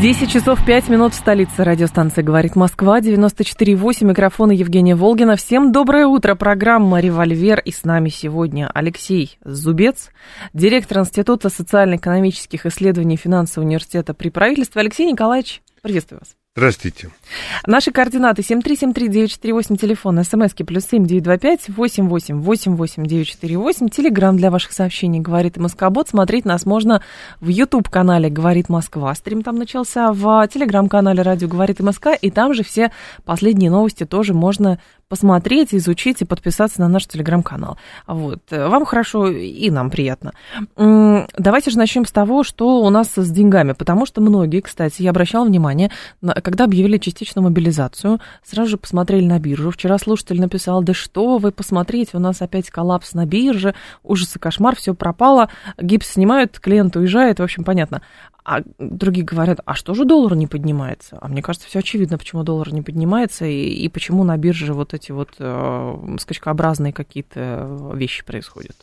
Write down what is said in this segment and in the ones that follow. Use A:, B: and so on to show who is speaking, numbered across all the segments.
A: 10 часов 5 минут в столице радиостанции «Говорит Москва», 94,8, микрофона Евгения Волгина. Всем доброе утро, программа «Револьвер». И с нами сегодня Алексей Зубец, директор Института социально-экономических исследований финансового университета при правительстве. Алексей Николаевич, приветствую вас.
B: Здравствуйте.
A: Наши координаты 7373948, телефон, смски плюс семь девять два пять восемь восемь восемь восемь девять четыре восемь. Телеграмм для ваших сообщений «Говорит Москобот». Смотреть нас можно в YouTube-канале «Говорит Москва». Стрим там начался в Телеграм-канале «Радио Говорит Москва». И там же все последние новости тоже можно посмотреть, изучить и подписаться на наш телеграм-канал. Вот. Вам хорошо и нам приятно. Давайте же начнем с того, что у нас с деньгами, потому что многие, кстати, я обращала внимание, когда объявили частичную мобилизацию, сразу же посмотрели на биржу. Вчера слушатель написал, да что вы, посмотрите, у нас опять коллапс на бирже, ужас и кошмар, все пропало, гипс снимают, клиент уезжает, в общем, понятно. А другие говорят, а что же доллар не поднимается? А мне кажется, все очевидно, почему доллар не поднимается и, и почему на бирже вот эти вот э, скачкообразные какие-то вещи происходят.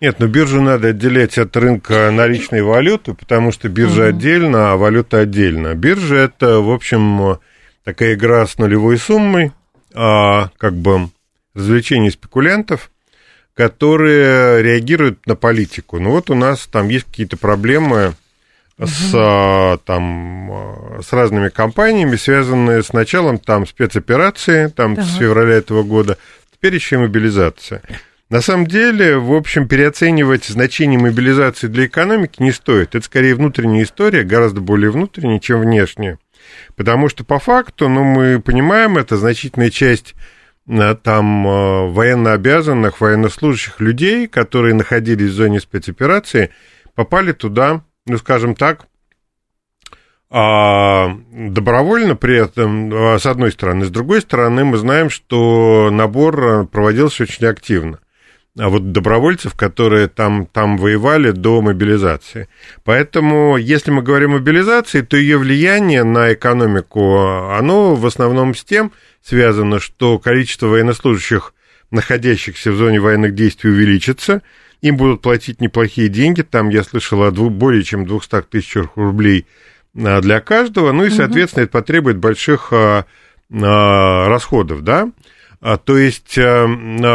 B: Нет, но биржу надо отделять от рынка наличной валюты, потому что биржа угу. отдельно, а валюта отдельно. Биржа это, в общем, такая игра с нулевой суммой, а, как бы развлечение спекулянтов, которые реагируют на политику. Ну вот у нас там есть какие-то проблемы с, угу. там, с разными компаниями, связанные с началом там, спецоперации там, ага. с февраля этого года, теперь еще и мобилизация. На самом деле, в общем, переоценивать значение мобилизации для экономики не стоит. Это скорее внутренняя история, гораздо более внутренняя, чем внешняя. Потому что по факту, ну, мы понимаем, это значительная часть э, там военнообязанных, военнослужащих людей, которые находились в зоне спецоперации, попали туда ну, скажем так, а, добровольно при этом, а, с одной стороны. С другой стороны, мы знаем, что набор проводился очень активно. А вот добровольцев, которые там, там воевали до мобилизации. Поэтому, если мы говорим о мобилизации, то ее влияние на экономику, оно в основном с тем связано, что количество военнослужащих, находящихся в зоне военных действий, увеличится – им будут платить неплохие деньги, там я слышал о двух, более чем 200 тысячах рублей а, для каждого, ну и, соответственно, угу. это потребует больших а, а, расходов, да. То есть а,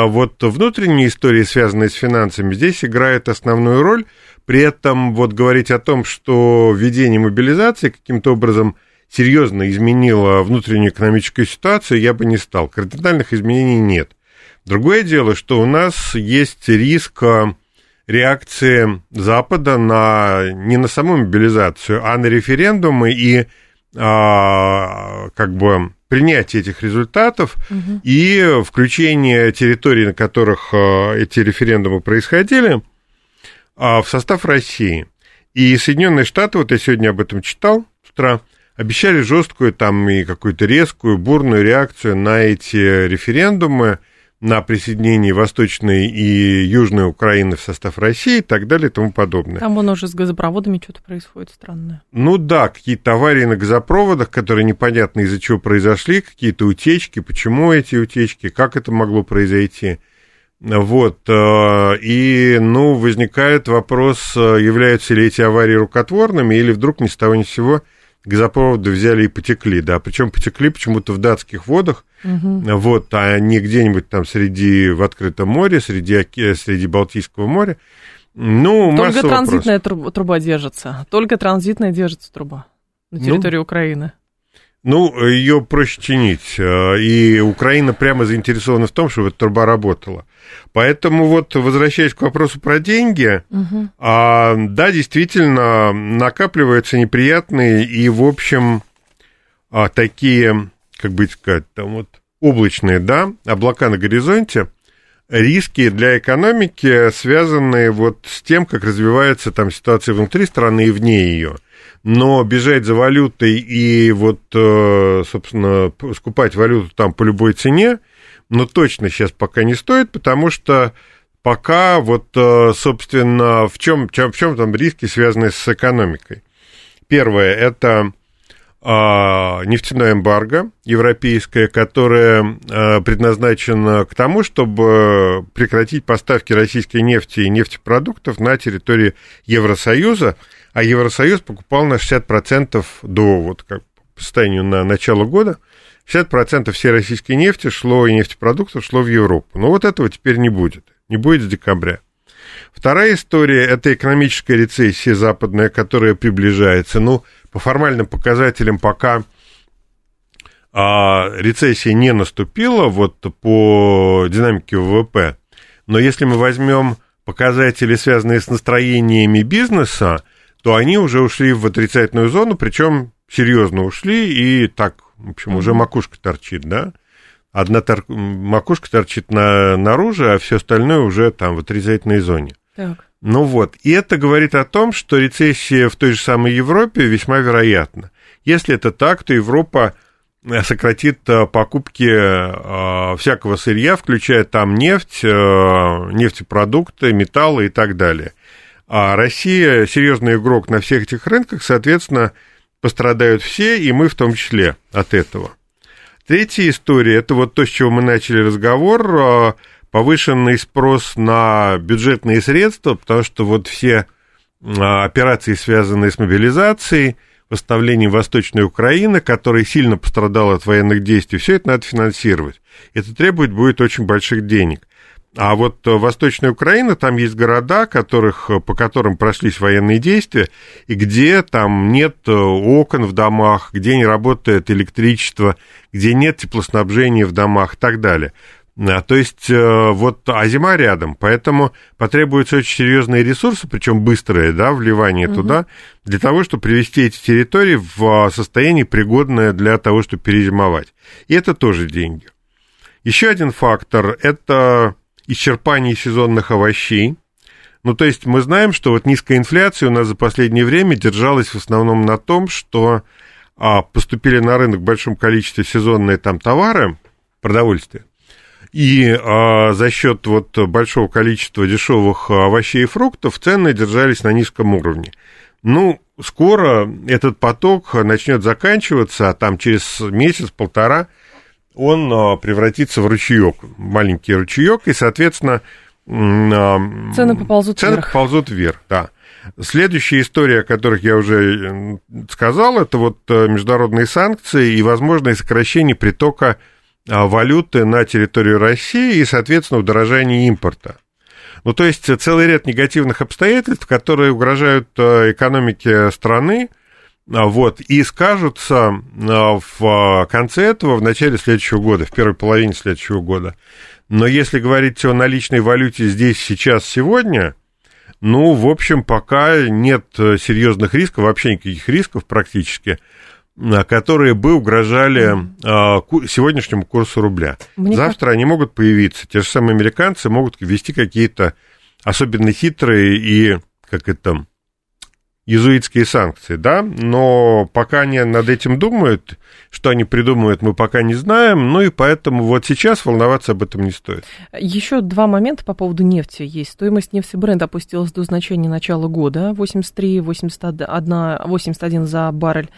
B: вот внутренние истории, связанные с финансами, здесь играют основную роль. При этом вот говорить о том, что введение мобилизации каким-то образом серьезно изменило внутреннюю экономическую ситуацию, я бы не стал. Кардинальных изменений нет. Другое дело, что у нас есть риск э, реакции Запада на, не на саму мобилизацию, а на референдумы и а, как бы принятие этих результатов угу. и включение территорий, на которых а, эти референдумы происходили, в состав России. И Соединенные Штаты, вот я сегодня об этом читал с утра, обещали жесткую там и какую-то резкую, бурную реакцию на эти референдумы – на присоединение Восточной и Южной Украины в состав России и так далее и тому подобное.
A: Там вон уже с газопроводами что-то происходит странное.
B: Ну да, какие-то аварии на газопроводах, которые непонятно из-за чего произошли, какие-то утечки, почему эти утечки, как это могло произойти. Вот, э, и, ну, возникает вопрос, э, являются ли эти аварии рукотворными, или вдруг ни с того ни с сего газопроводы взяли и потекли, да, причем потекли почему-то в датских водах, угу. вот, а не где-нибудь там среди, в открытом море, среди, среди Балтийского моря. Ну,
A: Только транзитная труба, труба держится, только транзитная держится труба на ну, территории ну, Украины.
B: Ну, ее проще чинить, э, и Украина прямо заинтересована в том, чтобы эта труба работала. Поэтому вот, возвращаясь к вопросу про деньги, угу. а, да, действительно, накапливаются неприятные и, в общем, а, такие, как бы сказать, там вот облачные, да, облака на горизонте, риски для экономики, связанные вот с тем, как развивается там ситуация внутри страны и вне ее. Но бежать за валютой и вот, э, собственно, скупать валюту там по любой цене – но точно сейчас пока не стоит, потому что пока вот, э, собственно, в чем, в чем там риски, связанные с экономикой? Первое – это а, нефтяное эмбарго европейское, которое а, предназначено к тому, чтобы прекратить поставки российской нефти и нефтепродуктов на территории Евросоюза, а Евросоюз покупал на 60% до вот как по состоянию на начало года, 60% всей российской нефти шло и нефтепродуктов шло в Европу. Но вот этого теперь не будет, не будет с декабря. Вторая история – это экономическая рецессия западная, которая приближается. Ну, по формальным показателям пока а, рецессия не наступила, вот по динамике ВВП. Но если мы возьмем показатели, связанные с настроениями бизнеса, то они уже ушли в отрицательную зону, причем серьезно ушли, и так, в общем, уже макушка торчит, да? Одна тор... макушка торчит на... наружу, а все остальное уже там в отрицательной зоне. Так. Ну вот, и это говорит о том, что рецессия в той же самой Европе весьма вероятна. Если это так, то Европа э, сократит э, покупки э, всякого сырья, включая там нефть, нефтепродукты, металлы и так далее. А Россия серьезный игрок на всех этих рынках, соответственно, пострадают все, и мы в том числе от этого. Третья история, это вот то, с чего мы начали разговор, повышенный спрос на бюджетные средства, потому что вот все а, операции, связанные с мобилизацией, восстановлением Восточной Украины, которая сильно пострадала от военных действий, все это надо финансировать. Это требует будет очень больших денег. А вот Восточная Украина, там есть города, которых, по которым прошлись военные действия, и где там нет окон в домах, где не работает электричество, где нет теплоснабжения в домах и так далее. А, то есть э, вот, а зима рядом, поэтому потребуются очень серьезные ресурсы, причем быстрое, да, вливание угу. туда, для того, чтобы привести эти территории в а, состояние пригодное для того, чтобы перезимовать. И это тоже деньги. Еще один фактор – это исчерпание сезонных овощей. Ну, то есть мы знаем, что вот низкая инфляция у нас за последнее время держалась в основном на том, что а, поступили на рынок в большом количестве сезонные там товары, продовольствие, и а, за счет вот большого количества дешевых овощей и фруктов цены держались на низком уровне. Ну, скоро этот поток начнет заканчиваться, а там через месяц-полтора он а, превратится в ручеек, маленький ручеек, и, соответственно,
A: а, цены поползут
B: цены
A: вверх.
B: поползут вверх, да. Следующая история, о которых я уже сказал, это вот э, международные санкции и возможное сокращение притока а, валюты на территорию России и, соответственно, удорожание импорта. Ну, то есть целый ряд негативных обстоятельств, которые угрожают э, экономике страны, вот, и скажутся а, в конце этого, в начале следующего года, в первой половине следующего года. Но если говорить о наличной валюте здесь, сейчас, сегодня, ну, в общем, пока нет э, серьезных рисков, вообще никаких рисков практически – а, которые бы угрожали сегодняшнему курсу рубля. Мне Завтра как... они могут появиться. Те же самые американцы могут ввести какие-то особенно хитрые и, как это, иезуитские санкции, да, но пока они над этим думают, что они придумают, мы пока не знаем, ну и поэтому вот сейчас волноваться об этом не стоит.
A: Еще два момента по поводу нефти есть. Стоимость нефти бренд опустилась до значения начала года, 83, 81, 81 за баррель,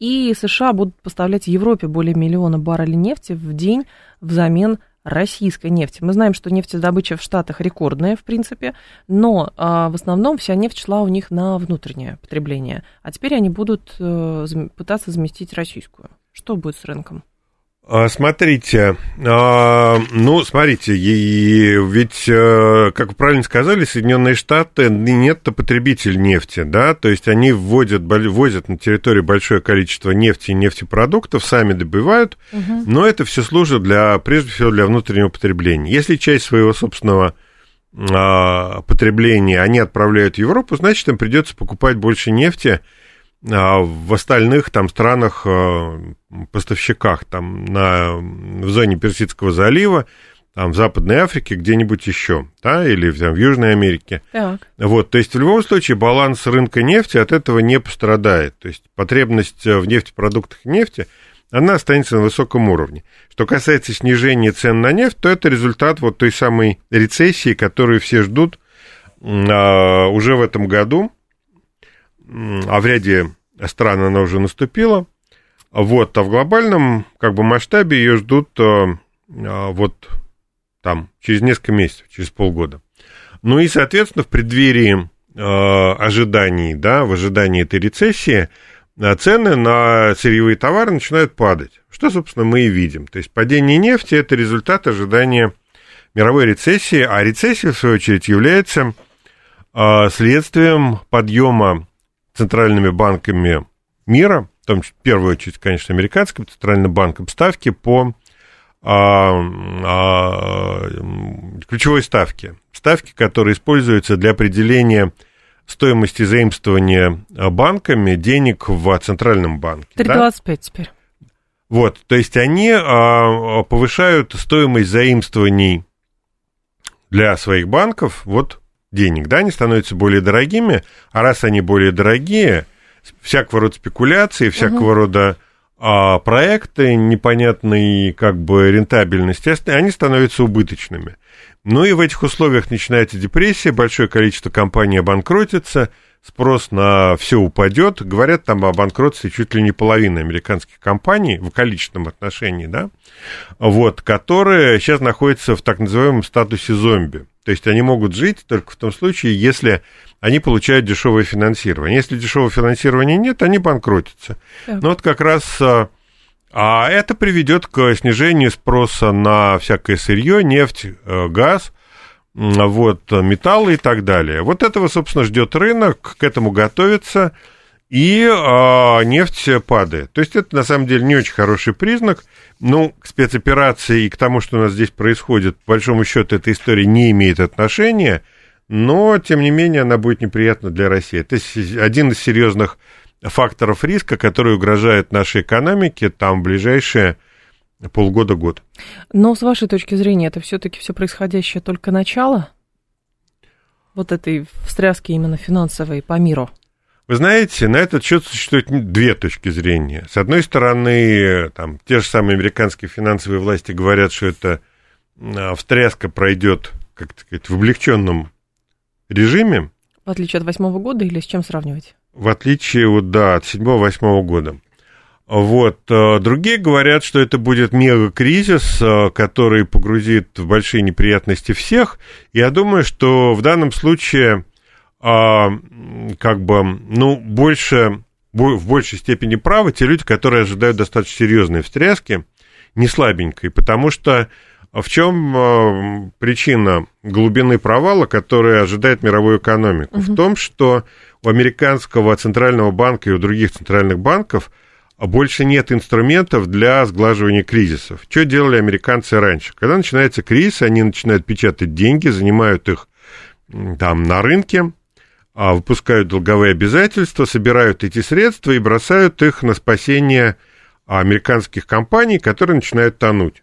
A: и США будут поставлять Европе более миллиона баррелей нефти в день взамен российской нефти. Мы знаем, что нефтедобыча в Штатах рекордная, в принципе, но а, в основном вся нефть шла у них на внутреннее потребление. А теперь они будут а, пытаться заместить российскую. Что будет с рынком?
B: А, смотрите, а, ну, смотрите, ведь, э, как вы правильно сказали, Соединенные Штаты нет потребитель нефти, да, то есть они вводят, ввозят на территорию большое количество нефти и нефтепродуктов, сами добывают, угу. но это все служит для, прежде всего, для внутреннего потребления. Если часть своего собственного а, потребления они отправляют в Европу, значит, им придется покупать больше нефти, а в остальных там странах, э, поставщиках, там на, в зоне Персидского залива, там в Западной Африке, где-нибудь еще, да, или там, в Южной Америке. Так. Вот, то есть в любом случае баланс рынка нефти от этого не пострадает. То есть потребность в нефтепродуктах и нефти, она останется на высоком уровне. Что касается снижения цен на нефть, то это результат вот той самой рецессии, которую все ждут а, уже в этом году, а в ряде стран она уже наступила. Вот, а в глобальном как бы, масштабе ее ждут а, а, вот там через несколько месяцев, через полгода. Ну и, соответственно, в преддверии ожиданий, да, в ожидании этой рецессии цены на сырьевые товары начинают падать. Что, собственно, мы и видим. То есть падение нефти – это результат ожидания мировой рецессии, а рецессия, в свою очередь, является а, следствием подъема центральными банками мира, в том числе, в первую очередь, конечно, американским центральным банком, ставки по а, а, ключевой ставки. Ставки, которые используются для определения стоимости заимствования банками денег в центральном банке.
A: 3,25 да? теперь.
B: Вот, то есть они а, повышают стоимость заимствований для своих банков вот денег, да, они становятся более дорогими, а раз они более дорогие, всякого рода спекуляции, всякого угу. рода а, проекты непонятной как бы рентабельности, они становятся убыточными. Ну и в этих условиях начинается депрессия, большое количество компаний обанкротится, спрос на все упадет. Говорят там о банкротстве чуть ли не половины американских компаний в количественном отношении, да, вот, которые сейчас находятся в так называемом статусе зомби. То есть они могут жить только в том случае, если они получают дешевое финансирование. Если дешевого финансирования нет, они банкротятся. Так. Ну вот как раз а, а это приведет к снижению спроса на всякое сырье, нефть, э, газ, вот, металлы и так далее. Вот этого, собственно, ждет рынок, к этому готовится, и а, нефть падает. То есть это, на самом деле, не очень хороший признак. Ну, к спецоперации и к тому, что у нас здесь происходит, по большому счету, эта история не имеет отношения, но, тем не менее, она будет неприятна для России. Это один из серьезных факторов риска, который угрожает нашей экономике там в ближайшие полгода-год.
A: Но с вашей точки зрения, это все-таки все происходящее только начало вот этой встряски именно финансовой по миру?
B: Вы знаете, на этот счет существует две точки зрения. С одной стороны, там, те же самые американские финансовые власти говорят, что эта встряска пройдет, как сказать, в облегченном режиме.
A: В отличие от восьмого года или с чем сравнивать?
B: В отличие, вот, да, от седьмого-восьмого года. Вот. Э, другие говорят, что это будет мега-кризис, э, который погрузит в большие неприятности всех. Я думаю, что в данном случае а, как бы, ну, больше, в большей степени правы те люди, которые ожидают достаточно серьезной встряски, не слабенькой, потому что в чем а, причина глубины провала, которая ожидает мировую экономику? Угу. В том, что у американского центрального банка и у других центральных банков больше нет инструментов для сглаживания кризисов. Что делали американцы раньше? Когда начинается кризис, они начинают печатать деньги, занимают их там на рынке, выпускают долговые обязательства, собирают эти средства и бросают их на спасение американских компаний, которые начинают тонуть.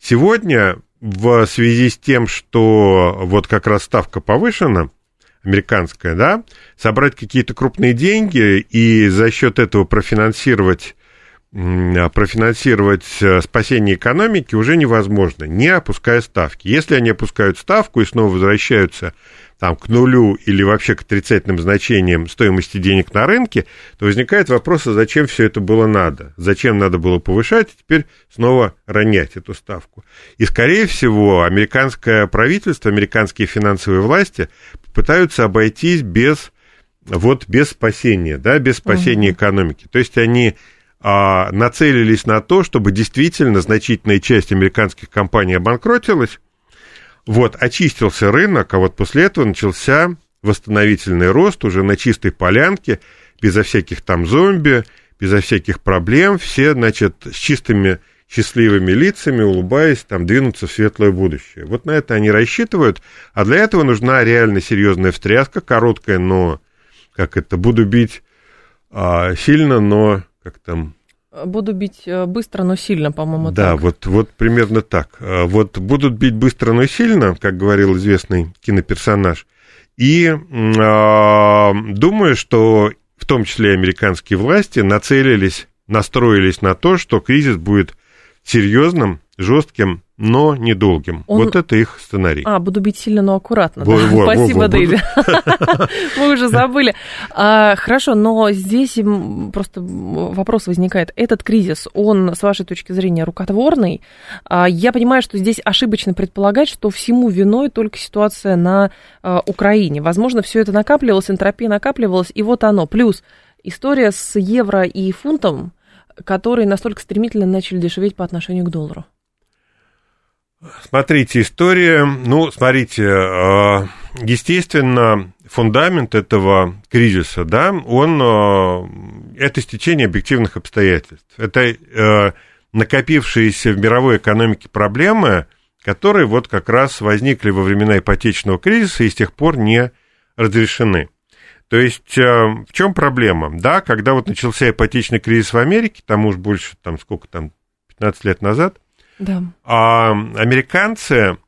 B: Сегодня в связи с тем, что вот как раз ставка повышена, американская, да, собрать какие-то крупные деньги и за счет этого профинансировать профинансировать э, спасение экономики уже невозможно, не опуская ставки. Если они опускают ставку и снова возвращаются там, к нулю или вообще к отрицательным значениям стоимости денег на рынке, то возникает вопрос, а зачем все это было надо? Зачем надо было повышать, и теперь снова ронять эту ставку? И, скорее всего, американское правительство, американские финансовые власти пытаются обойтись без, вот, без спасения, да, без спасения угу. экономики. То есть они а, нацелились на то, чтобы действительно значительная часть американских компаний обанкротилась, вот, очистился рынок, а вот после этого начался восстановительный рост уже на чистой полянке, безо всяких там зомби, безо всяких проблем, все, значит, с чистыми счастливыми лицами, улыбаясь, там, двинуться в светлое будущее. Вот на это они рассчитывают, а для этого нужна реально серьезная встряска, короткая, но, как это, буду бить а, сильно, но, как там,
A: Буду бить э, быстро, но сильно, по-моему,
B: Да, так. Вот, вот примерно так. А вот будут бить быстро, но сильно, как говорил известный киноперсонаж. И э, думаю, что в том числе американские власти нацелились настроились на то, что кризис будет серьезным, жестким, но недолгим. Он... Вот это их сценарий.
A: А, буду бить сильно, но аккуратно. Во, да? во, Спасибо, во, Дэйви. Мы уже забыли. А, хорошо, но здесь просто вопрос возникает. Этот кризис, он, с вашей точки зрения, рукотворный. А, я понимаю, что здесь ошибочно предполагать, что всему виной только ситуация на а, Украине. Возможно, все это накапливалось, энтропия накапливалась, и вот оно. Плюс история с евро и фунтом, которые настолько стремительно начали дешеветь по отношению к доллару.
B: Смотрите, история, ну, смотрите, э, естественно, фундамент этого кризиса, да, он, э, это стечение объективных обстоятельств. Это э, накопившиеся в мировой экономике проблемы, которые вот как раз возникли во времена ипотечного кризиса и с тех пор не разрешены. То есть в чем проблема? Да, когда вот начался ипотечный кризис в Америке, там уж больше, там сколько там, 15 лет назад – да. А, американцы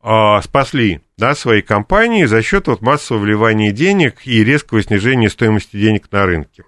B: а, спасли да, свои компании за счет вот массового вливания денег и резкого снижения стоимости денег на рынке.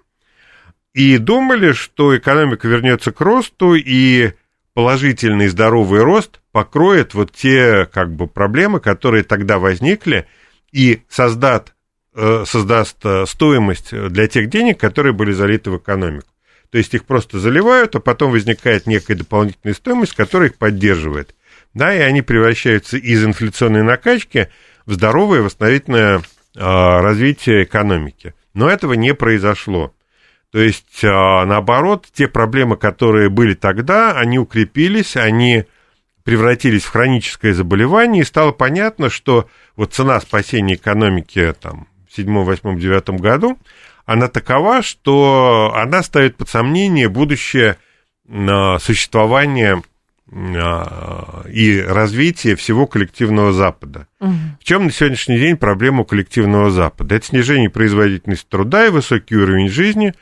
B: И думали, что экономика вернется к росту, и положительный здоровый рост покроет вот те как бы проблемы, которые тогда возникли, и создаст, э, э, стоимость для тех денег, которые были залиты в экономику. То есть их просто заливают, а потом возникает некая дополнительная стоимость, которая их поддерживает. Да, и они превращаются из инфляционной накачки в здоровое восстановительное а, развитие экономики. Но этого не произошло. То есть, а, наоборот, те проблемы, которые были тогда, они укрепились, они превратились в хроническое заболевание, и стало понятно, что вот цена спасения экономики там, в 7, 8, 9 году, она такова, что она ставит под сомнение будущее а, существование а, и развитие всего коллективного Запада. Угу. В чем на сегодняшний день проблема коллективного Запада? Это снижение производительности труда и высокий уровень жизни,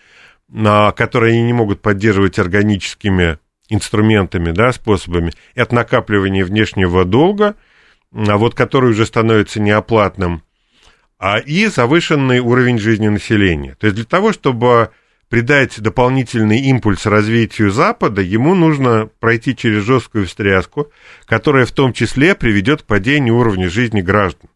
B: а, который они не могут поддерживать органическими инструментами, да, способами. Это накапливание внешнего долга, вот который уже становится неоплатным а и завышенный уровень жизни населения. То есть для того, чтобы придать дополнительный импульс развитию Запада, ему нужно пройти через жесткую встряску, которая в том числе приведет к падению уровня жизни граждан.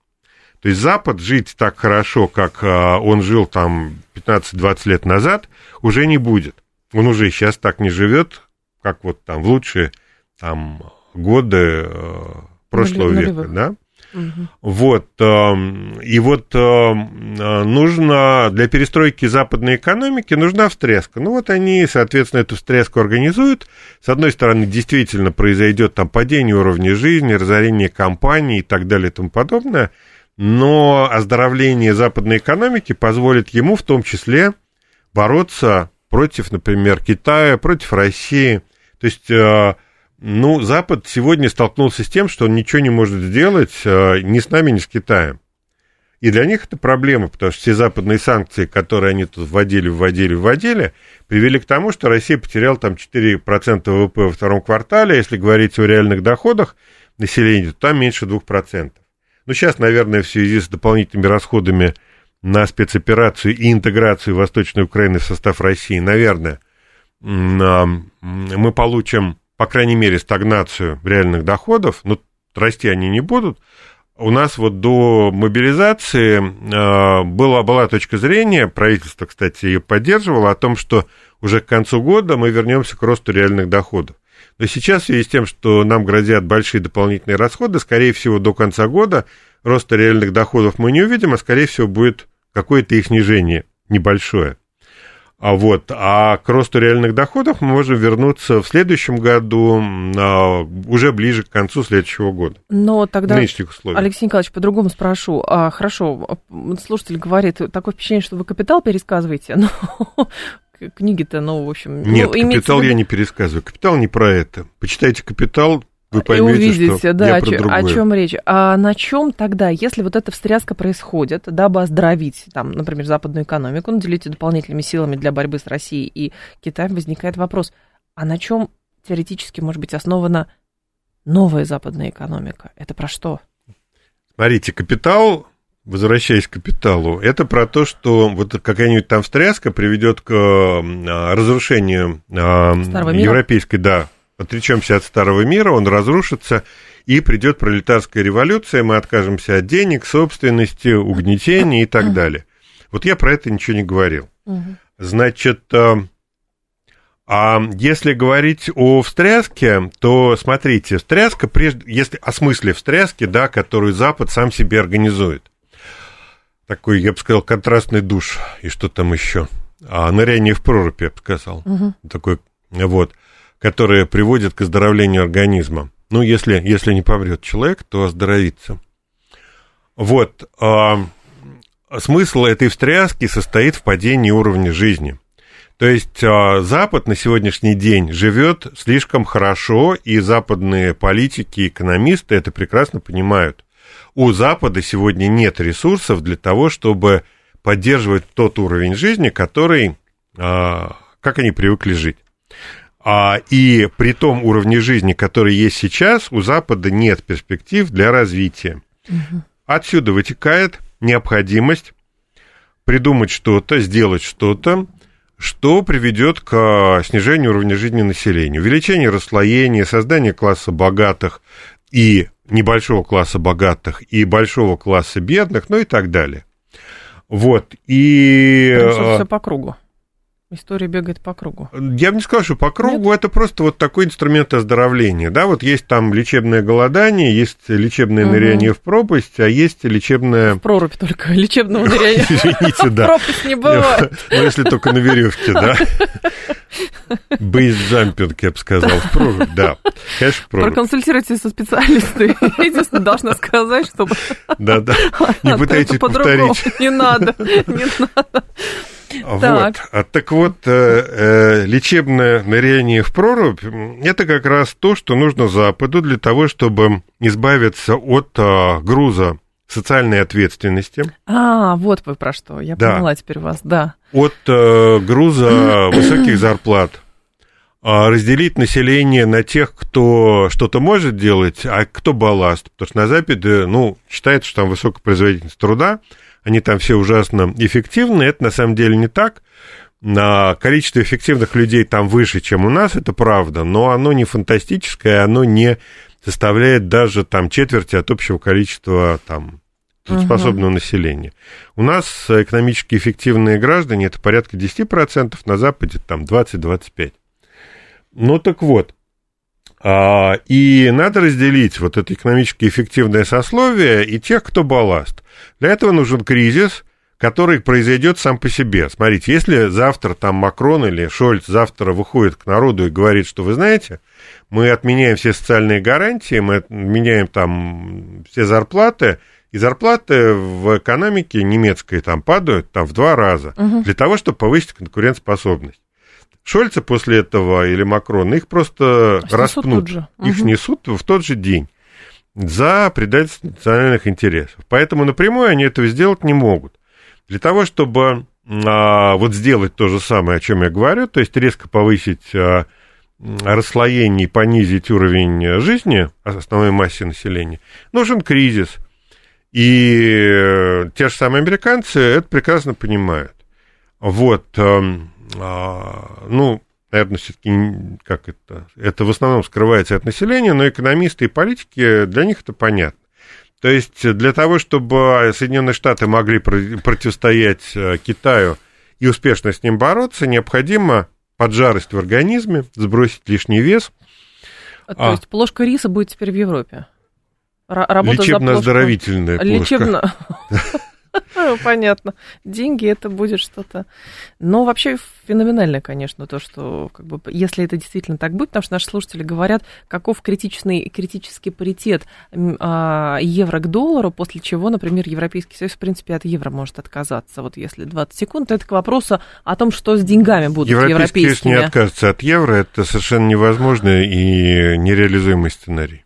B: То есть Запад жить так хорошо, как а, он жил там 15-20 лет назад, уже не будет. Он уже сейчас так не живет, как вот там в лучшие там, годы э, прошлого века, да? Угу. Вот. Эм, и вот эм, э, нужно для перестройки западной экономики нужна встряска. Ну вот они, соответственно, эту встряску организуют. С одной стороны, действительно произойдет там падение уровня жизни, разорение компаний и так далее и тому подобное. Но оздоровление западной экономики позволит ему в том числе бороться против, например, Китая, против России. То есть э, ну, Запад сегодня столкнулся с тем, что он ничего не может сделать э, ни с нами, ни с Китаем. И для них это проблема, потому что все западные санкции, которые они тут вводили, вводили, вводили, привели к тому, что Россия потеряла там 4% ВВП во втором квартале, если говорить о реальных доходах населения, то там меньше 2%. Ну, сейчас, наверное, в связи с дополнительными расходами на спецоперацию и интеграцию Восточной Украины в состав России, наверное, мы получим по крайней мере, стагнацию реальных доходов, но расти они не будут. У нас вот до мобилизации э, была, была точка зрения, правительство, кстати, ее поддерживало, о том, что уже к концу года мы вернемся к росту реальных доходов. Но сейчас, в связи с тем, что нам грозят большие дополнительные расходы, скорее всего, до конца года роста реальных доходов мы не увидим, а, скорее всего, будет какое-то их снижение небольшое. А вот, а к росту реальных доходов мы можем вернуться в следующем году, а, уже ближе к концу следующего года.
A: Но тогда, Алексей Николаевич, по-другому спрошу. А, хорошо, слушатель говорит, такое впечатление, что вы «Капитал» пересказываете, но книги-то, ну, в общем...
B: Нет, ну, «Капитал» я не пересказываю. «Капитал» не про это. Почитайте «Капитал», вы поймете,
A: и увидите,
B: что
A: да,
B: я
A: о,
B: про другое.
A: о чем речь. А на чем тогда, если вот эта встряска происходит, дабы оздоровить, там, например, западную экономику, наделить дополнительными силами для борьбы с Россией и Китаем, возникает вопрос, а на чем теоретически может быть основана новая западная экономика? Это про что?
B: Смотрите, капитал возвращаясь к капиталу, это про то, что вот какая-нибудь там встряска приведет к разрушению а, европейской, да, отречемся от старого мира, он разрушится, и придет пролетарская революция, мы откажемся от денег, собственности, угнетения и так далее. Вот я про это ничего не говорил. Значит, а, а если говорить о встряске, то смотрите, встряска, прежде, если о смысле встряски, да, которую Запад сам себе организует. Такой, я бы сказал, контрастный душ и что там еще. А ныряние в прорубь, я бы сказал. Угу. Такой, вот, которое приводит к оздоровлению организма. Ну, если, если не помрет человек, то оздоровится. Вот. А, смысл этой встряски состоит в падении уровня жизни. То есть а, Запад на сегодняшний день живет слишком хорошо, и западные политики, экономисты это прекрасно понимают. У Запада сегодня нет ресурсов для того, чтобы поддерживать тот уровень жизни, который, а, как они привыкли жить. А, и при том уровне жизни, который есть сейчас, у Запада нет перспектив для развития. Угу. Отсюда вытекает необходимость придумать что-то, сделать что-то, что приведет к а, снижению уровня жизни населения. Увеличение расслоения, создание класса богатых и небольшого класса богатых, и большого класса бедных, ну и так далее. Вот, и...
A: Все по кругу. История бегает по кругу.
B: Я бы не сказал, что по кругу, Нет? это просто вот такой инструмент оздоровления. Да, вот есть там лечебное голодание, есть лечебное угу. ныряние в пропасть, а есть лечебное...
A: В прорубь только, лечебного ныряния.
B: Извините, да.
A: Пропасть не бывает.
B: Ну, если только на веревке, да. Бейсджампинг, я бы сказал, в прорубь, да.
A: Конечно, в прорубь. Проконсультируйтесь со специалистами. Единственное, должна сказать, чтобы...
B: Да-да, не пытайтесь повторить.
A: Не надо, не надо.
B: Так. Вот. А, так вот, э, э, лечебное ныряние в прорубь – это как раз то, что нужно Западу для того, чтобы избавиться от э, груза социальной ответственности.
A: А, вот вы про что. Я да. поняла теперь вас, да.
B: От э, груза высоких зарплат. А разделить население на тех, кто что-то может делать, а кто балласт. Потому что на Западе, ну, считается, что там высокая производительность труда – они там все ужасно эффективны. Это на самом деле не так. На количество эффективных людей там выше, чем у нас, это правда, но оно не фантастическое, оно не составляет даже там четверти от общего количества там способного угу. населения. У нас экономически эффективные граждане это порядка 10%, на Западе там 20-25%. Ну так вот, а, и надо разделить вот это экономически эффективное сословие и тех, кто балласт. Для этого нужен кризис, который произойдет сам по себе. Смотрите, если завтра там Макрон или Шольц завтра выходит к народу и говорит, что вы знаете, мы отменяем все социальные гарантии, мы отменяем там все зарплаты, и зарплаты в экономике немецкой там падают там в два раза угу. для того, чтобы повысить конкурентоспособность. Шольца после этого или Макрона, их просто снесут распнут. Их угу. несут в тот же день за предательство национальных интересов. Поэтому напрямую они этого сделать не могут. Для того, чтобы а, вот сделать то же самое, о чем я говорю, то есть резко повысить а, расслоение и понизить уровень жизни основной массе населения, нужен кризис. И э, те же самые американцы это прекрасно понимают. Вот. Эм, а, ну, наверное, все-таки как это, это в основном скрывается от населения, но экономисты и политики, для них это понятно. То есть для того, чтобы Соединенные Штаты могли противостоять э, Китаю и успешно с ним бороться, необходимо поджарость в организме, сбросить лишний вес.
A: То а, есть плошка риса будет теперь в Европе?
B: Лечебно-оздоровительная плошка.
A: Лечебно. Понятно. Деньги это будет что-то. Но вообще феноменально, конечно, то, что как бы, если это действительно так будет, потому что наши слушатели говорят, каков критичный, критический паритет а, евро к доллару, после чего, например, Европейский Союз, в принципе, от евро может отказаться. Вот если 20 секунд, это к вопросу о том, что с деньгами будут
B: Европейский европейскими. Союз не откажется от евро, это совершенно невозможно и нереализуемый сценарий.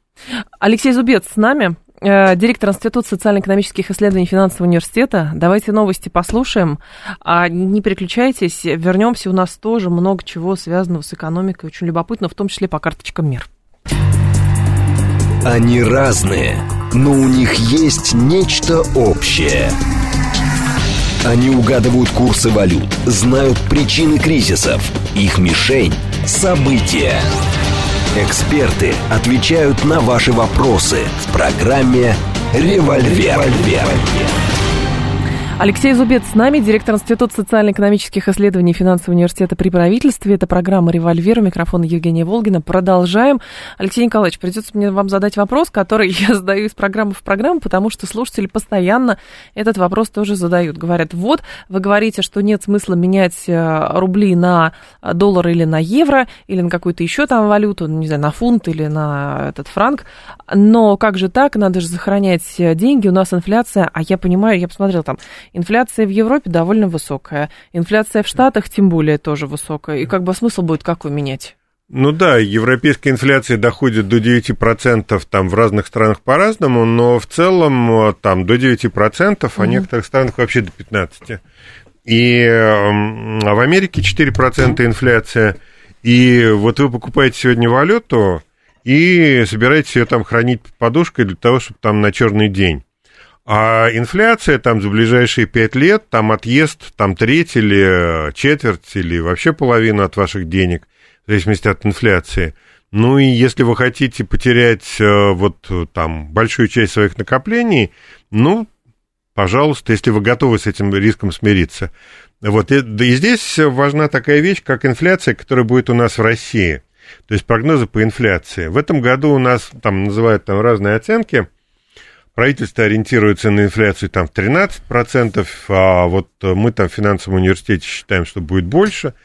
A: Алексей Зубец с нами. Э, директор Института социально-экономических исследований финансового университета. Давайте новости послушаем. А не переключайтесь, вернемся. У нас тоже много чего связанного с экономикой, очень любопытно, в том числе по карточкам мир.
C: Они разные, но у них есть нечто общее. Они угадывают курсы валют, знают причины кризисов, их мишень – события. Эксперты отвечают на ваши вопросы в программе «Револьвер». «Револьвер».
A: Алексей Зубец с нами, директор Института социально-экономических исследований финансового университета при правительстве. Это программа «Револьвер». У микрофона Евгения Волгина. Продолжаем. Алексей Николаевич, придется мне вам задать вопрос, который я задаю из программы в программу, потому что слушатели постоянно этот вопрос тоже задают. Говорят, вот, вы говорите, что нет смысла менять э, рубли на доллар или на евро, или на какую-то еще там валюту, ну, не знаю, на фунт или на этот франк. Но как же так? Надо же сохранять деньги. У нас инфляция, а я понимаю, я посмотрела там, Инфляция в Европе довольно высокая. Инфляция в Штатах тем более тоже высокая. И как бы смысл будет какой менять?
B: Ну да, европейская инфляция доходит до 9%, там в разных странах по-разному, но в целом там до 9%, угу. а в некоторых странах вообще до 15%. И а в Америке 4% инфляция. И вот вы покупаете сегодня валюту и собираетесь ее там хранить под подушкой для того, чтобы там на черный день. А инфляция там за ближайшие пять лет, там отъезд, там треть или четверть, или вообще половина от ваших денег, в зависимости от инфляции. Ну и если вы хотите потерять э, вот там большую часть своих накоплений, ну, пожалуйста, если вы готовы с этим риском смириться. Вот, и, да и здесь важна такая вещь, как инфляция, которая будет у нас в России. То есть прогнозы по инфляции. В этом году у нас, там называют там разные оценки – правительство ориентируется на инфляцию там в 13%, а вот мы там в финансовом университете считаем, что будет больше,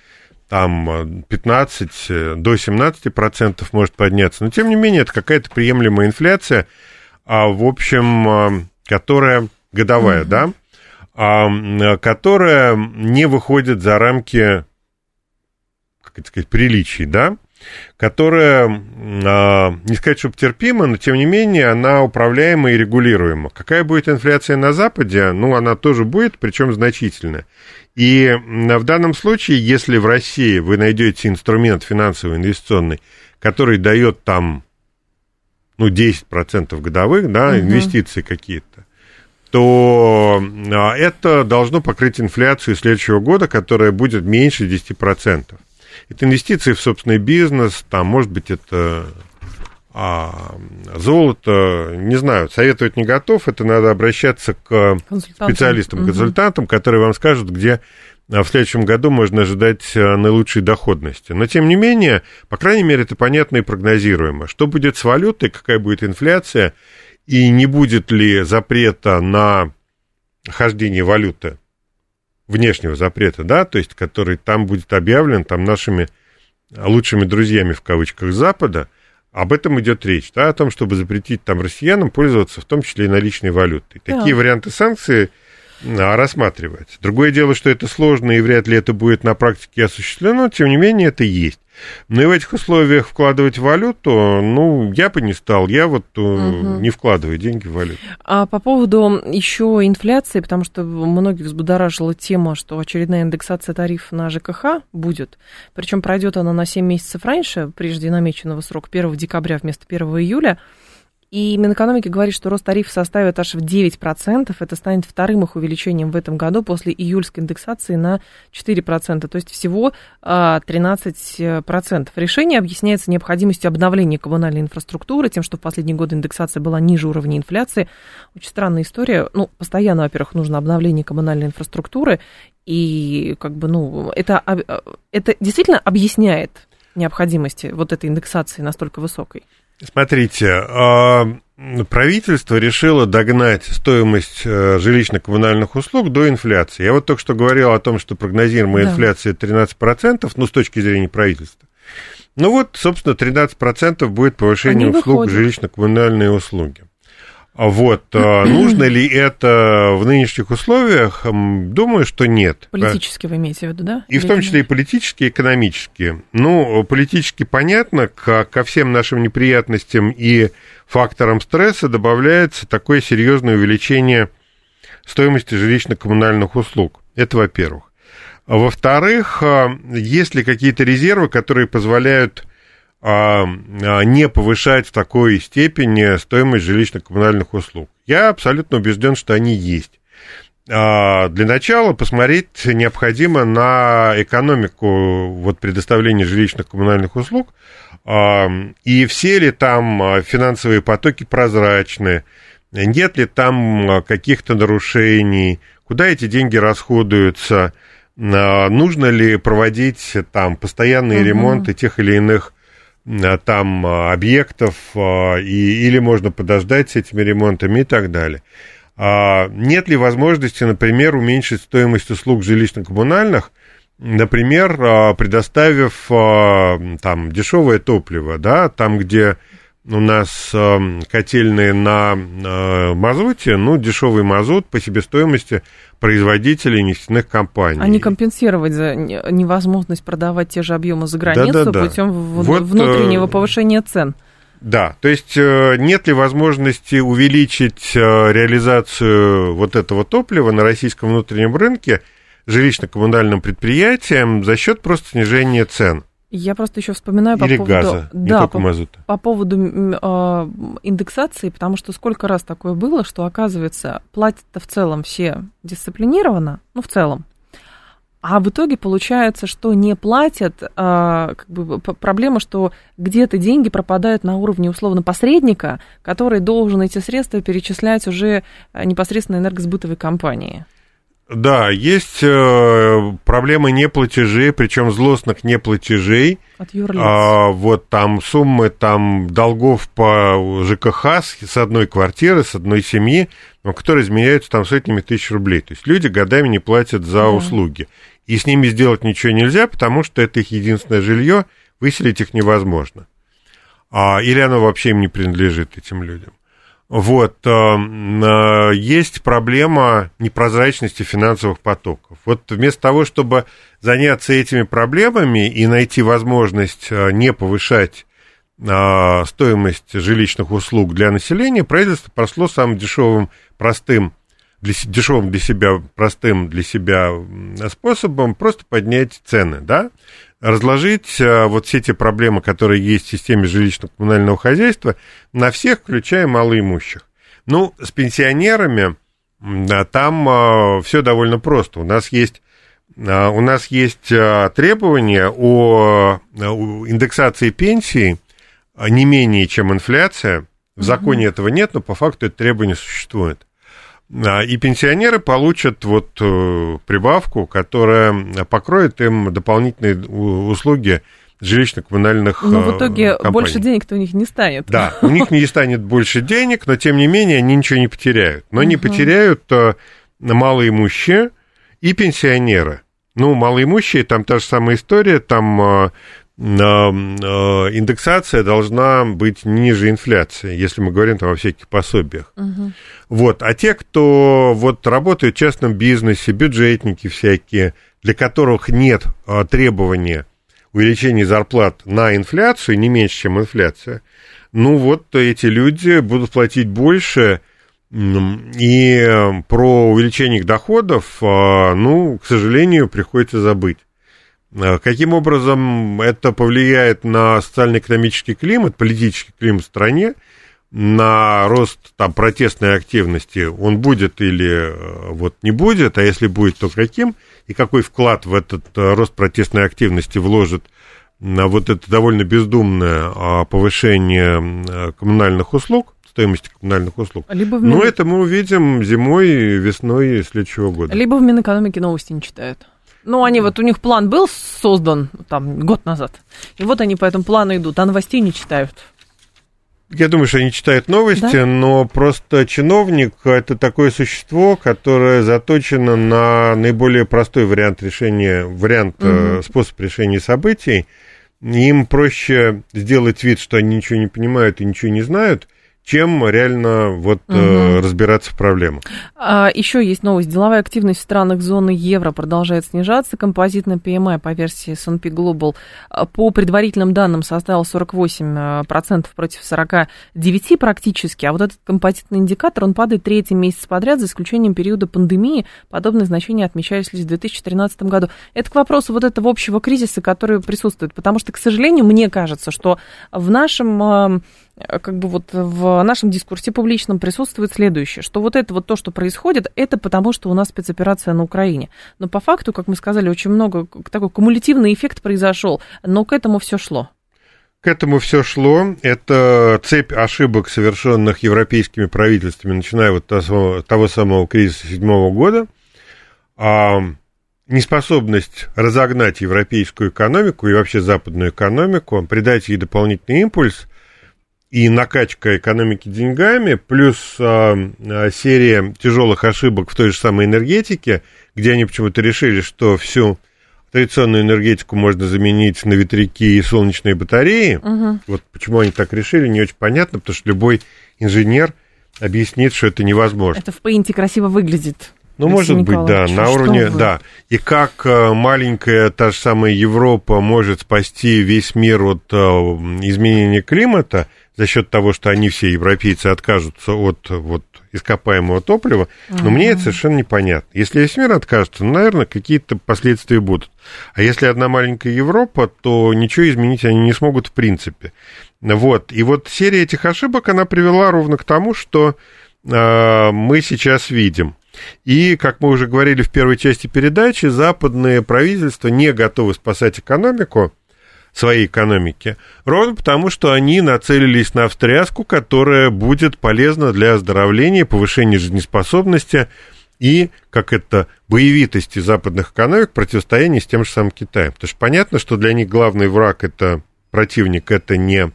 B: там 15 э, до 17% может подняться. Но, тем не менее, это какая-то приемлемая инфляция, а, в общем, а, которая годовая, mm-hmm. да, а, которая не выходит за рамки, как это сказать, приличий, да, которая, а, не сказать, чтобы терпима, но тем не менее она управляема и регулируема. Какая будет инфляция на Западе? Ну, она тоже будет, причем значительная. И в данном случае, если в России вы найдете инструмент финансовый, инвестиционный, который дает там, ну, 10% годовых, да, угу. инвестиции какие-то, то а, это должно покрыть инфляцию следующего года, которая будет меньше 10%. Это инвестиции в собственный бизнес, там, может быть, это а, золото, не знаю, советовать не готов, это надо обращаться к специалистам, консультантам, угу. которые вам скажут, где а, в следующем году можно ожидать а, наилучшей доходности. Но, тем не менее, по крайней мере, это понятно и прогнозируемо. Что будет с валютой, какая будет инфляция, и не будет ли запрета на хождение валюты внешнего запрета, да, то есть который там будет объявлен там нашими лучшими друзьями в кавычках Запада, об этом идет речь, да, о том, чтобы запретить там россиянам пользоваться в том числе и наличной валютой. Да. Такие варианты санкций а, рассматриваются. Другое дело, что это сложно и вряд ли это будет на практике осуществлено, тем не менее это есть. Но и в этих условиях вкладывать в валюту, ну, я бы не стал. Я вот угу. не вкладываю деньги в валюту.
A: А по поводу еще инфляции, потому что многих взбудоражила тема, что очередная индексация тарифов на ЖКХ будет. Причем пройдет она на 7 месяцев раньше, прежде намеченного срока 1 декабря вместо 1 июля. И Минэкономики говорит, что рост тарифа составит аж в 9%. Это станет вторым их увеличением в этом году после июльской индексации на 4%. То есть всего 13%. А, Решение объясняется необходимостью обновления коммунальной инфраструктуры, тем, что в последние годы индексация была ниже уровня инфляции. Очень странная история. Ну, постоянно, во-первых, нужно обновление коммунальной инфраструктуры. И как бы, ну, это, а, это действительно объясняет необходимости вот этой индексации настолько высокой.
B: Смотрите, а, правительство решило догнать стоимость э, жилищно-коммунальных услуг до инфляции. Я вот только что говорил о том, что прогнозируемая да. инфляция 13%, ну, с точки зрения правительства. Ну вот, собственно, 13% будет повышение Они услуг, жилищно-коммунальные услуги. А вот, а нужно ли это в нынешних условиях? Думаю, что нет.
A: Политически вы имеете в виду, да?
B: И Или в том числе и политически, и экономически. Ну, политически понятно, ко, ко всем нашим неприятностям и факторам стресса добавляется такое серьезное увеличение стоимости жилищно-коммунальных услуг. Это во-первых. Во-вторых, есть ли какие-то резервы, которые позволяют а, а, не повышать в такой степени стоимость жилищно-коммунальных услуг. Я абсолютно убежден, что они есть. А, для начала посмотреть необходимо на экономику вот, предоставления жилищных коммунальных услуг, и все ли там финансовые потоки прозрачны, нет ли там каких-то нарушений, куда эти деньги расходуются, нужно ли проводить там постоянные угу. ремонты тех или иных там объектов, и, или можно подождать с этими ремонтами и так далее. А, нет ли возможности, например, уменьшить стоимость услуг жилищно-коммунальных, например, предоставив там дешевое топливо, да, там, где у нас котельные на мазуте, ну, дешевый мазут по себестоимости производителей нефтяных компаний.
A: А не компенсировать за невозможность продавать те же объемы за границу да, да, да. путем вот, внутреннего э, повышения цен.
B: Да, то есть э, нет ли возможности увеличить э, реализацию вот этого топлива на российском внутреннем рынке жилищно-коммунальным предприятиям за счет просто снижения цен?
A: Я просто еще вспоминаю
B: Или
A: по
B: поводу, газа,
A: не да, только по, мазута. по поводу э, индексации, потому что сколько раз такое было, что оказывается платят-то в целом все дисциплинированно, ну в целом, а в итоге получается, что не платят, а, как бы, проблема, что где-то деньги пропадают на уровне условно посредника, который должен эти средства перечислять уже э, непосредственно энергосбытовой компании.
B: Да, есть э, проблемы неплатежей, причем злостных неплатежей. От А, вот там суммы там долгов по ЖКХ с, с одной квартиры, с одной семьи, которые изменяются там сотнями тысяч рублей. То есть люди годами не платят за да. услуги и с ними сделать ничего нельзя, потому что это их единственное жилье, выселить их невозможно. А, или оно вообще им не принадлежит, этим людям. Вот, э, э, есть проблема непрозрачности финансовых потоков. Вот вместо того, чтобы заняться этими проблемами и найти возможность э, не повышать стоимость жилищных услуг для населения, правительство прошло самым дешевым, простым для, дешевым для себя, простым для себя способом просто поднять цены, да, разложить а, вот все те проблемы, которые есть в системе жилищно-коммунального хозяйства, на всех, включая малоимущих. Ну, с пенсионерами там а, все довольно просто. У нас есть а, у нас есть требования о индексации пенсии не менее, чем инфляция. В законе этого нет, но по факту это требование существует. И пенсионеры получат вот э, прибавку, которая покроет им дополнительные услуги жилищно-коммунальных
A: Но в итоге э, компаний. больше денег-то у них не станет.
B: Да, у них не станет больше денег, но тем не менее они ничего не потеряют. Но не потеряют э, малоимущие и пенсионеры. Ну, малоимущие, там та же самая история, там индексация должна быть ниже инфляции, если мы говорим там о всяких пособиях. Угу. Вот. А те, кто вот работают в частном бизнесе, бюджетники всякие, для которых нет а, требования увеличения зарплат на инфляцию, не меньше, чем инфляция, ну вот эти люди будут платить больше, и про увеличение их доходов, ну, к сожалению, приходится забыть. А каким образом это повлияет на социально-экономический климат, политический климат в стране, на рост там, протестной активности, он будет или э, вот не будет, а если будет, то каким, и какой вклад в этот э, рост протестной активности вложит на вот это довольно бездумное а, повышение э, коммунальных услуг, стоимости коммунальных услуг. Либо в Мин... Ну, это мы увидим зимой весной следующего года.
A: Либо в Минэкономике новости не читают. Ну, они вот, у них план был создан там год назад, и вот они по этому плану идут, а новостей не читают.
B: Я думаю, что они читают новости, да? но просто чиновник – это такое существо, которое заточено на наиболее простой вариант решения, вариант, угу. способ решения событий. Им проще сделать вид, что они ничего не понимают и ничего не знают, чем реально вот угу. э, разбираться в проблемах.
A: А, еще есть новость. Деловая активность в странах зоны евро продолжает снижаться. Композитный PMI по версии S&P Global а, по предварительным данным составил 48% э, против 49% практически. А вот этот композитный индикатор, он падает третий месяц подряд, за исключением периода пандемии. Подобные значения отмечались лишь в 2013 году. Это к вопросу вот этого общего кризиса, который присутствует. Потому что, к сожалению, мне кажется, что в нашем Э, как бы вот в нашем дискурсе публичном присутствует следующее, что вот это вот то, что происходит, это потому, что у нас спецоперация на Украине. Но по факту, как мы сказали, очень много, такой кумулятивный эффект произошел, но к этому все шло.
B: К этому все шло. Это цепь ошибок, совершенных европейскими правительствами, начиная вот того, того самого кризиса седьмого года. А неспособность разогнать европейскую экономику и вообще западную экономику, придать ей дополнительный импульс, и накачка экономики деньгами, плюс а, серия тяжелых ошибок в той же самой энергетике, где они почему-то решили, что всю традиционную энергетику можно заменить на ветряки и солнечные батареи. Угу. Вот почему они так решили, не очень понятно, потому что любой инженер объяснит, что это невозможно.
A: Это в пейнте красиво выглядит.
B: Ну, может быть, да, на уровне, вы? да. И как а, маленькая та же самая Европа может спасти весь мир от изменения климата – за счет того, что они все европейцы откажутся от вот, ископаемого топлива, но мне это совершенно непонятно. Если весь мир откажется, ну, наверное, какие-то последствия будут. А если одна маленькая Европа, то ничего изменить они не смогут в принципе. Вот. И вот серия этих ошибок, она привела ровно к тому, что э, мы сейчас видим. И, как мы уже говорили в первой части передачи, западные правительства не готовы спасать экономику, своей экономики, ровно потому, что они нацелились на встряску, которая будет полезна для оздоровления, повышения жизнеспособности и, как это, боевитости западных экономик противостояния с тем же самым Китаем. Потому что понятно, что для них главный враг, это противник, это не,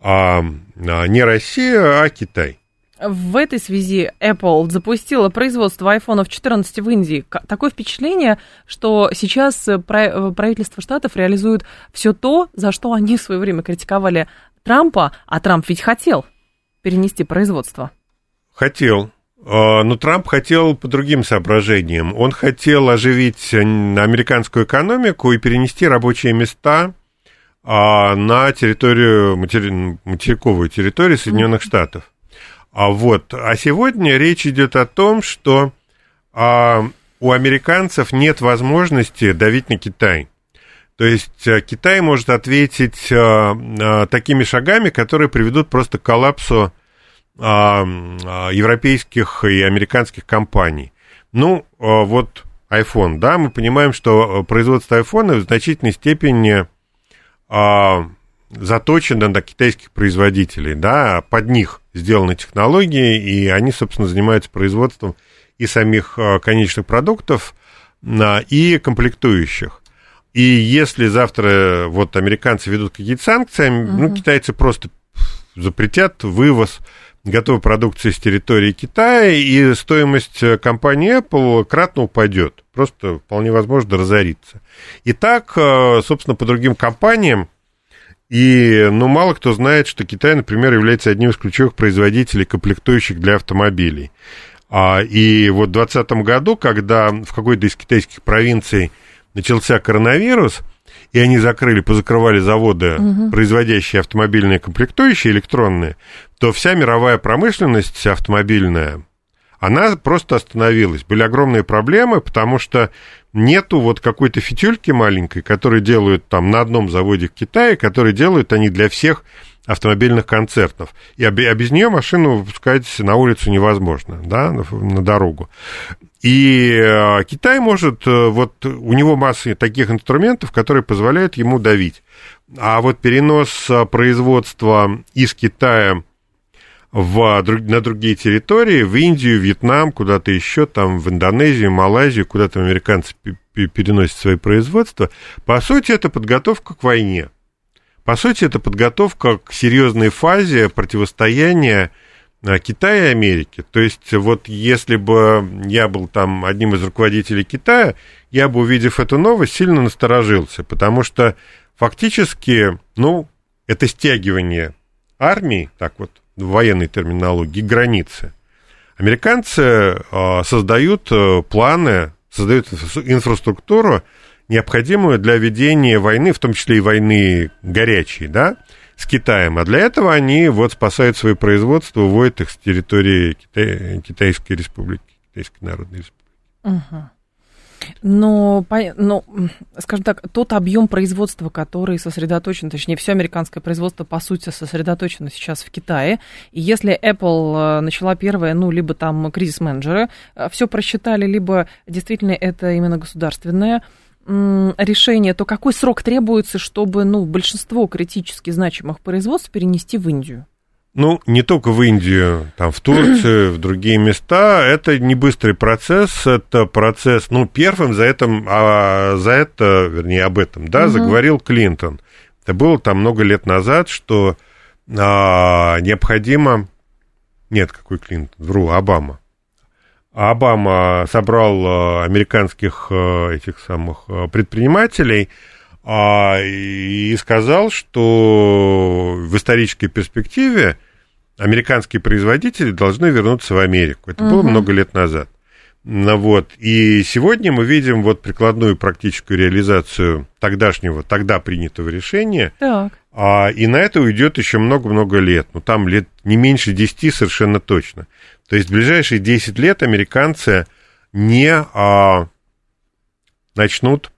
B: а, а не Россия, а Китай.
A: В этой связи Apple запустила производство iPhone 14 в Индии. Такое впечатление, что сейчас э, правительство штатов реализует все то, за что они в свое время критиковали Трампа, а Трамп ведь хотел перенести производство.
B: Хотел. А, но Трамп хотел по другим соображениям. Он хотел оживить американскую экономику и перенести рабочие места а, на территорию, материковую территорию Соединенных Штатов. А вот, а сегодня речь идет о том, что а, у американцев нет возможности давить на Китай. То есть а, Китай может ответить а, а, такими шагами, которые приведут просто к коллапсу а, а, европейских и американских компаний. Ну, а, вот iPhone, да, мы понимаем, что производство iPhone в значительной степени а, заточено на китайских производителей, да, под них сделаны технологии, и они, собственно, занимаются производством и самих а, конечных продуктов, и комплектующих. И если завтра вот американцы ведут какие-то санкции, угу. ну, китайцы просто запретят вывоз готовой продукции с территории Китая, и стоимость компании Apple кратно упадет. Просто вполне возможно разориться. И так, собственно, по другим компаниям, и, ну, мало кто знает, что Китай, например, является одним из ключевых производителей комплектующих для автомобилей. А, и вот в 2020 году, когда в какой-то из китайских провинций начался коронавирус, и они закрыли, позакрывали заводы, угу. производящие автомобильные комплектующие, электронные, то вся мировая промышленность автомобильная, она просто остановилась. Были огромные проблемы, потому что нету вот какой-то фитюльки маленькой, которую делают там на одном заводе в Китае, которые делают они для всех автомобильных концертов. И, а без нее машину выпускать на улицу невозможно, да, на, дорогу. И э, Китай может, э, вот у него масса таких инструментов, которые позволяют ему давить. А вот перенос э, производства из Китая в, на другие территории, в Индию, Вьетнам, куда-то еще, там, в Индонезию, Малайзию, куда там американцы переносят свои производства, по сути, это подготовка к войне. По сути, это подготовка к серьезной фазе противостояния а, Китая и Америки. То есть, вот если бы я был там одним из руководителей Китая, я бы, увидев эту новость, сильно насторожился, потому что фактически, ну, это стягивание армии, так вот в военной терминологии, границы. Американцы э, создают э, планы, создают инфраструктуру, необходимую для ведения войны, в том числе и войны горячей, да, с Китаем. А для этого они вот спасают свои производства, уводят их с территории Китай, Китайской республики, Китайской народной республики.
A: Угу. Но, но, скажем так, тот объем производства, который сосредоточен, точнее, все американское производство, по сути, сосредоточено сейчас в Китае. И если Apple э, начала первое, ну, либо там кризис-менеджеры э, все просчитали, либо действительно это именно государственное решение, то какой срок требуется, чтобы ну, большинство критически значимых производств перенести в Индию?
B: Ну, не только в Индию, там, в Турцию, в другие места. Это не быстрый процесс, это процесс, ну, первым за это, а, за это, вернее, об этом, да, угу. заговорил Клинтон. Это было там много лет назад, что а, необходимо... Нет, какой Клинтон? Вру, Обама. Обама собрал а, американских а, этих самых а, и сказал, что в исторической перспективе американские производители должны вернуться в Америку. Это угу. было много лет назад. Ну, вот. И сегодня мы видим вот прикладную практическую реализацию тогдашнего, тогда принятого решения. Так. А, и на это уйдет еще много-много лет. Ну, там лет не меньше 10 совершенно точно. То есть в ближайшие 10 лет американцы не а, начнут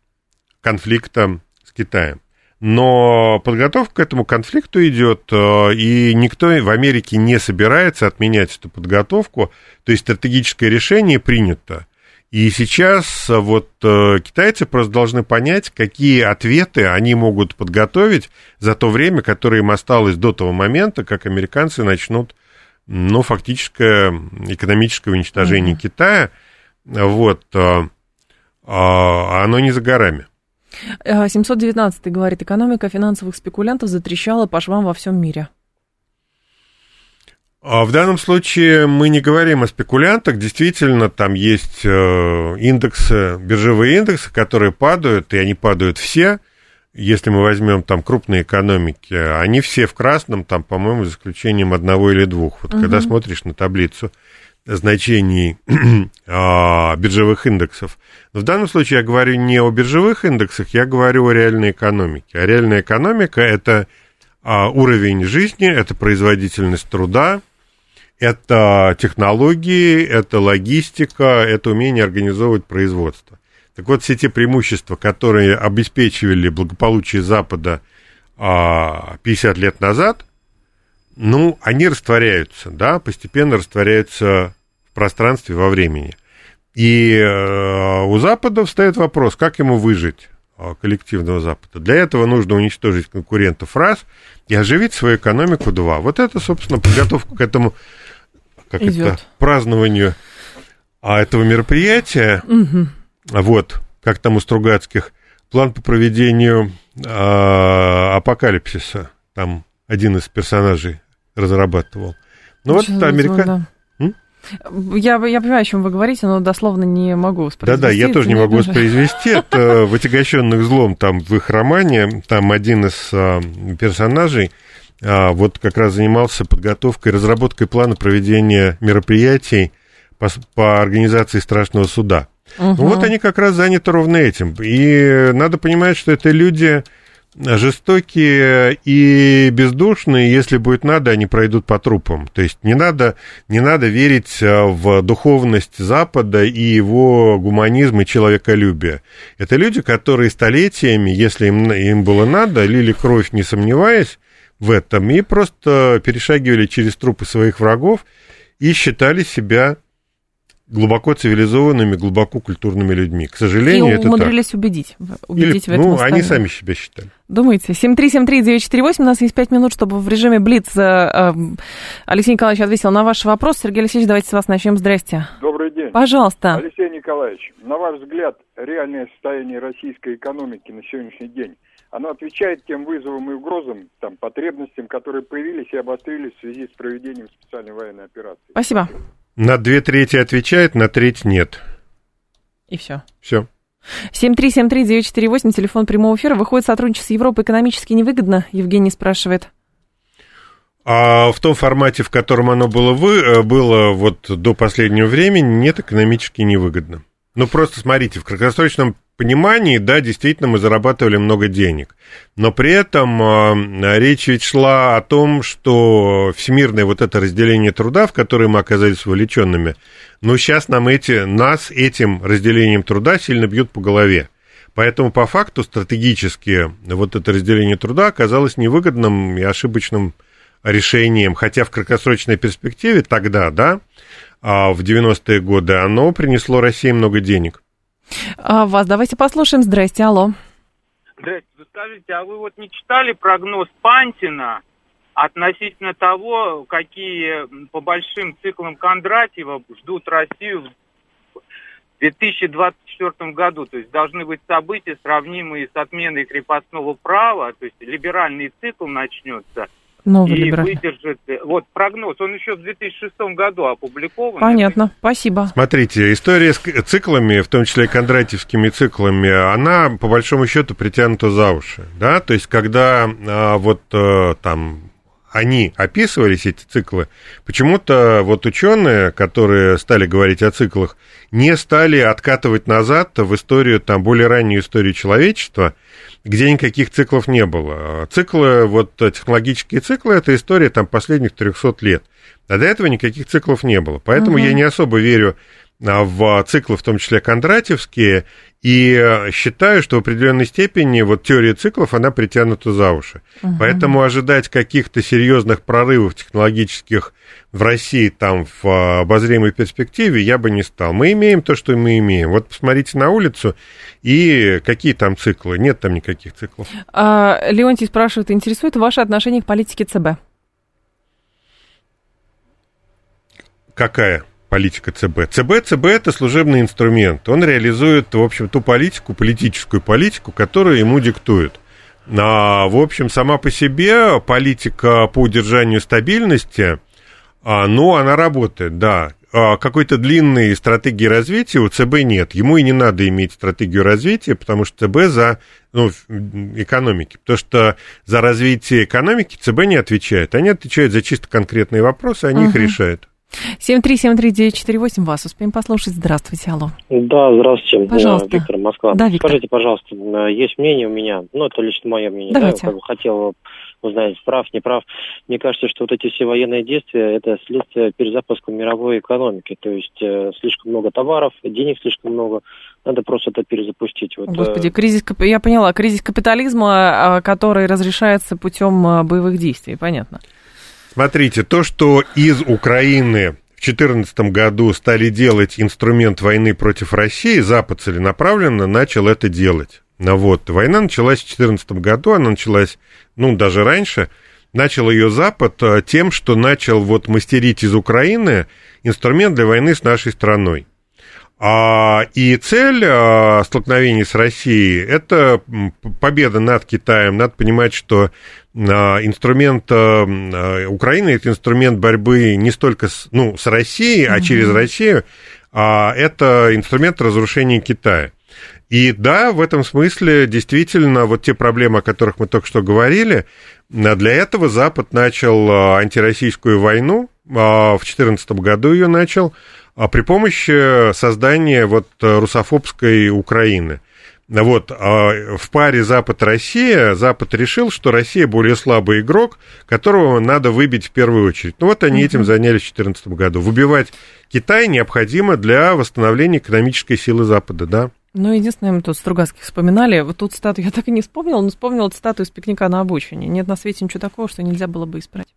B: конфликта Китаем. Но подготовка к этому конфликту идет, э, и никто в Америке не собирается отменять эту подготовку. То есть стратегическое решение принято. И сейчас э, вот э, китайцы просто должны понять, какие ответы они могут подготовить за то время, которое им осталось до того момента, как американцы начнут, ну, фактическое экономическое уничтожение mm-hmm. Китая. Вот, а оно не за горами.
A: 719 говорит, экономика финансовых спекулянтов затрещала по швам во всем мире.
B: А в данном случае мы не говорим о спекулянтах. Действительно, там есть э, индексы, биржевые индексы, которые падают, и они падают все. Если мы возьмем там крупные экономики, они все в красном, там, по-моему, за исключением одного или двух. Вот угу. когда смотришь на таблицу значений а, биржевых индексов. Но в данном случае я говорю не о биржевых индексах, я говорю о реальной экономике. А реальная экономика – это а, уровень жизни, это производительность труда, это технологии, это логистика, это умение организовывать производство. Так вот, все те преимущества, которые обеспечивали благополучие Запада 50 а, лет назад – ну, они растворяются, да, постепенно растворяются в пространстве, во времени. И э, у Запада встает вопрос, как ему выжить э, коллективного Запада. Для этого нужно уничтожить конкурентов раз и оживить свою экономику два. Вот это, собственно, подготовка к этому как это, празднованию а, этого мероприятия. Угу. Вот, как там у Стругацких, план по проведению а, апокалипсиса. Там один из персонажей разрабатывал. Ну вот это американцы...
A: Я, я понимаю, о чем вы говорите, но дословно не могу воспроизвести.
B: Да-да, я тоже не могу воспроизвести. Это в «Отягощенных злом», там в их романе, там один из а, персонажей а, вот как раз занимался подготовкой, разработкой плана проведения мероприятий по, по организации страшного суда. Угу. вот они как раз заняты ровно этим. И надо понимать, что это люди жестокие и бездушные, если будет надо, они пройдут по трупам. То есть не надо, не надо верить э, в духовность Запада и его гуманизм и человеколюбие. Это люди, которые столетиями, если им, им было надо, лили кровь, не сомневаясь в этом, и просто перешагивали через трупы своих врагов и считали себя глубоко цивилизованными, глубоко культурными людьми. К сожалению, и это
A: умудрились так. убедить, убедить
B: Или, в этом. Ну, они сами себя считали.
A: Думаете? 7373948, у нас есть 5 минут, чтобы в режиме Блиц э, Алексей Николаевич ответил на ваш вопрос. Сергей Алексеевич, давайте с вас начнем. Здрасте.
D: Добрый день.
A: Пожалуйста.
D: Алексей Николаевич, на ваш взгляд, реальное состояние российской экономики на сегодняшний день, оно отвечает тем вызовам и угрозам, там, потребностям, которые появились и обострились в связи с проведением специальной военной операции?
A: Спасибо.
B: На две трети отвечает, на треть нет.
A: И все.
B: Все.
A: 7373948, телефон прямого эфира. Выходит сотрудничество с Европой экономически невыгодно? Евгений спрашивает.
B: А в том формате, в котором оно было, вы, э, было вот до последнего времени, нет, экономически невыгодно. Ну, просто смотрите, в краткосрочном понимании, да, действительно, мы зарабатывали много денег. Но при этом э, речь ведь шла о том, что всемирное вот это разделение труда, в которое мы оказались вовлеченными, ну, сейчас нам эти, нас этим разделением труда сильно бьют по голове. Поэтому по факту стратегически вот это разделение труда оказалось невыгодным и ошибочным решением, хотя в краткосрочной перспективе тогда, да, а в 90-е годы, оно принесло России много денег.
A: А вас давайте послушаем. Здрасте, алло.
E: Здрасте, скажите, а вы вот не читали прогноз Пантина относительно того, какие по большим циклам Кондратьева ждут Россию в 2024 году? То есть должны быть события, сравнимые с отменой крепостного права, то есть либеральный цикл начнется – Новый и либеральный. выдержит. Вот прогноз, он еще в 2006 году опубликован.
A: Понятно, спасибо.
B: Смотрите, история с циклами, в том числе кондратьевскими циклами, она по большому счету притянута за уши, да, то есть когда а, вот а, там они описывались, эти циклы, почему-то вот ученые, которые стали говорить о циклах, не стали откатывать назад в историю, там, более раннюю историю человечества, где никаких циклов не было. Циклы, вот технологические циклы, это история там последних 300 лет. А до этого никаких циклов не было. Поэтому угу. я не особо верю в циклы, в том числе кондратьевские, и э, считаю, что в определенной степени вот теория циклов, она притянута за уши. Угу. Поэтому ожидать каких-то серьезных прорывов технологических в России там в э, обозримой перспективе я бы не стал. Мы имеем то, что мы имеем. Вот посмотрите на улицу, и какие там циклы. Нет там никаких циклов.
A: А, Леонтий спрашивает, интересует ваше отношение к политике ЦБ?
B: Какая? Политика ЦБ. ЦБ, ЦБ это служебный инструмент. Он реализует, в общем, ту политику, политическую политику, которую ему диктуют. А, в общем, сама по себе политика по удержанию стабильности, а, ну, она работает, да. А, какой-то длинной стратегии развития у ЦБ нет. Ему и не надо иметь стратегию развития, потому что ЦБ за ну, экономики. Потому что за развитие экономики ЦБ не отвечает. Они отвечают за чисто конкретные вопросы, они uh-huh. их решают.
A: 7373948, вас успеем послушать. Здравствуйте, алло.
F: Да, здравствуйте.
A: Пожалуйста.
F: Виктор, Москва.
A: Да, Виктор.
F: Скажите, пожалуйста, есть мнение у меня, ну, это лично мое мнение,
A: Давайте.
F: да, я как бы хотел узнать, прав, не прав. Мне кажется, что вот эти все военные действия – это следствие перезапуска мировой экономики. То есть э, слишком много товаров, денег слишком много, надо просто это перезапустить. Вот,
A: Господи, э, кризис, я поняла, кризис капитализма, а, который разрешается путем боевых действий, понятно.
B: Смотрите, то, что из Украины в 2014 году стали делать инструмент войны против России, Запад целенаправленно начал это делать. Ну вот, война началась в 2014 году, она началась, ну, даже раньше. Начал ее Запад э, тем, что начал вот мастерить из Украины инструмент для войны с нашей страной. А, и цель а, столкновений с Россией – это победа над Китаем. Надо понимать, что а, инструмент а, Украины – это инструмент борьбы не столько с, ну, с Россией, а через Россию. А, это инструмент разрушения Китая. И да, в этом смысле действительно вот те проблемы, о которых мы только что говорили, для этого Запад начал антироссийскую войну, в 2014 году ее начал, а при помощи создания вот русофобской Украины. Вот, а в паре Запад-Россия, Запад решил, что Россия более слабый игрок, которого надо выбить в первую очередь. Ну вот они mm-hmm. этим занялись в 2014 году. Выбивать Китай необходимо для восстановления экономической силы Запада, да.
A: Ну, единственное, мы тут Стругацких вспоминали. Вот тут стату я так и не вспомнила, но вспомнила цитату из пикника на обочине. Нет на свете ничего такого, что нельзя было бы исправить.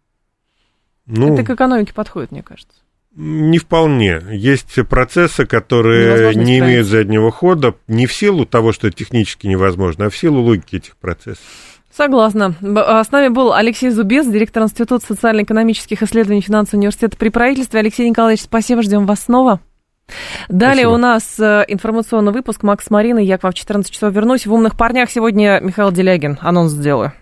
A: Ну, Это к экономике подходит, мне кажется.
B: Не вполне. Есть процессы, которые не имеют заднего хода, не в силу того, что технически невозможно, а в силу логики этих процессов.
A: Согласна. А, с нами был Алексей Зубец, директор Института социально-экономических исследований финансового университета при правительстве. Алексей Николаевич, спасибо, ждем вас снова. Далее Спасибо. у нас э, информационный выпуск. Макс Марина, я к вам в 14 часов вернусь. В «Умных парнях» сегодня Михаил Делягин. Анонс сделаю.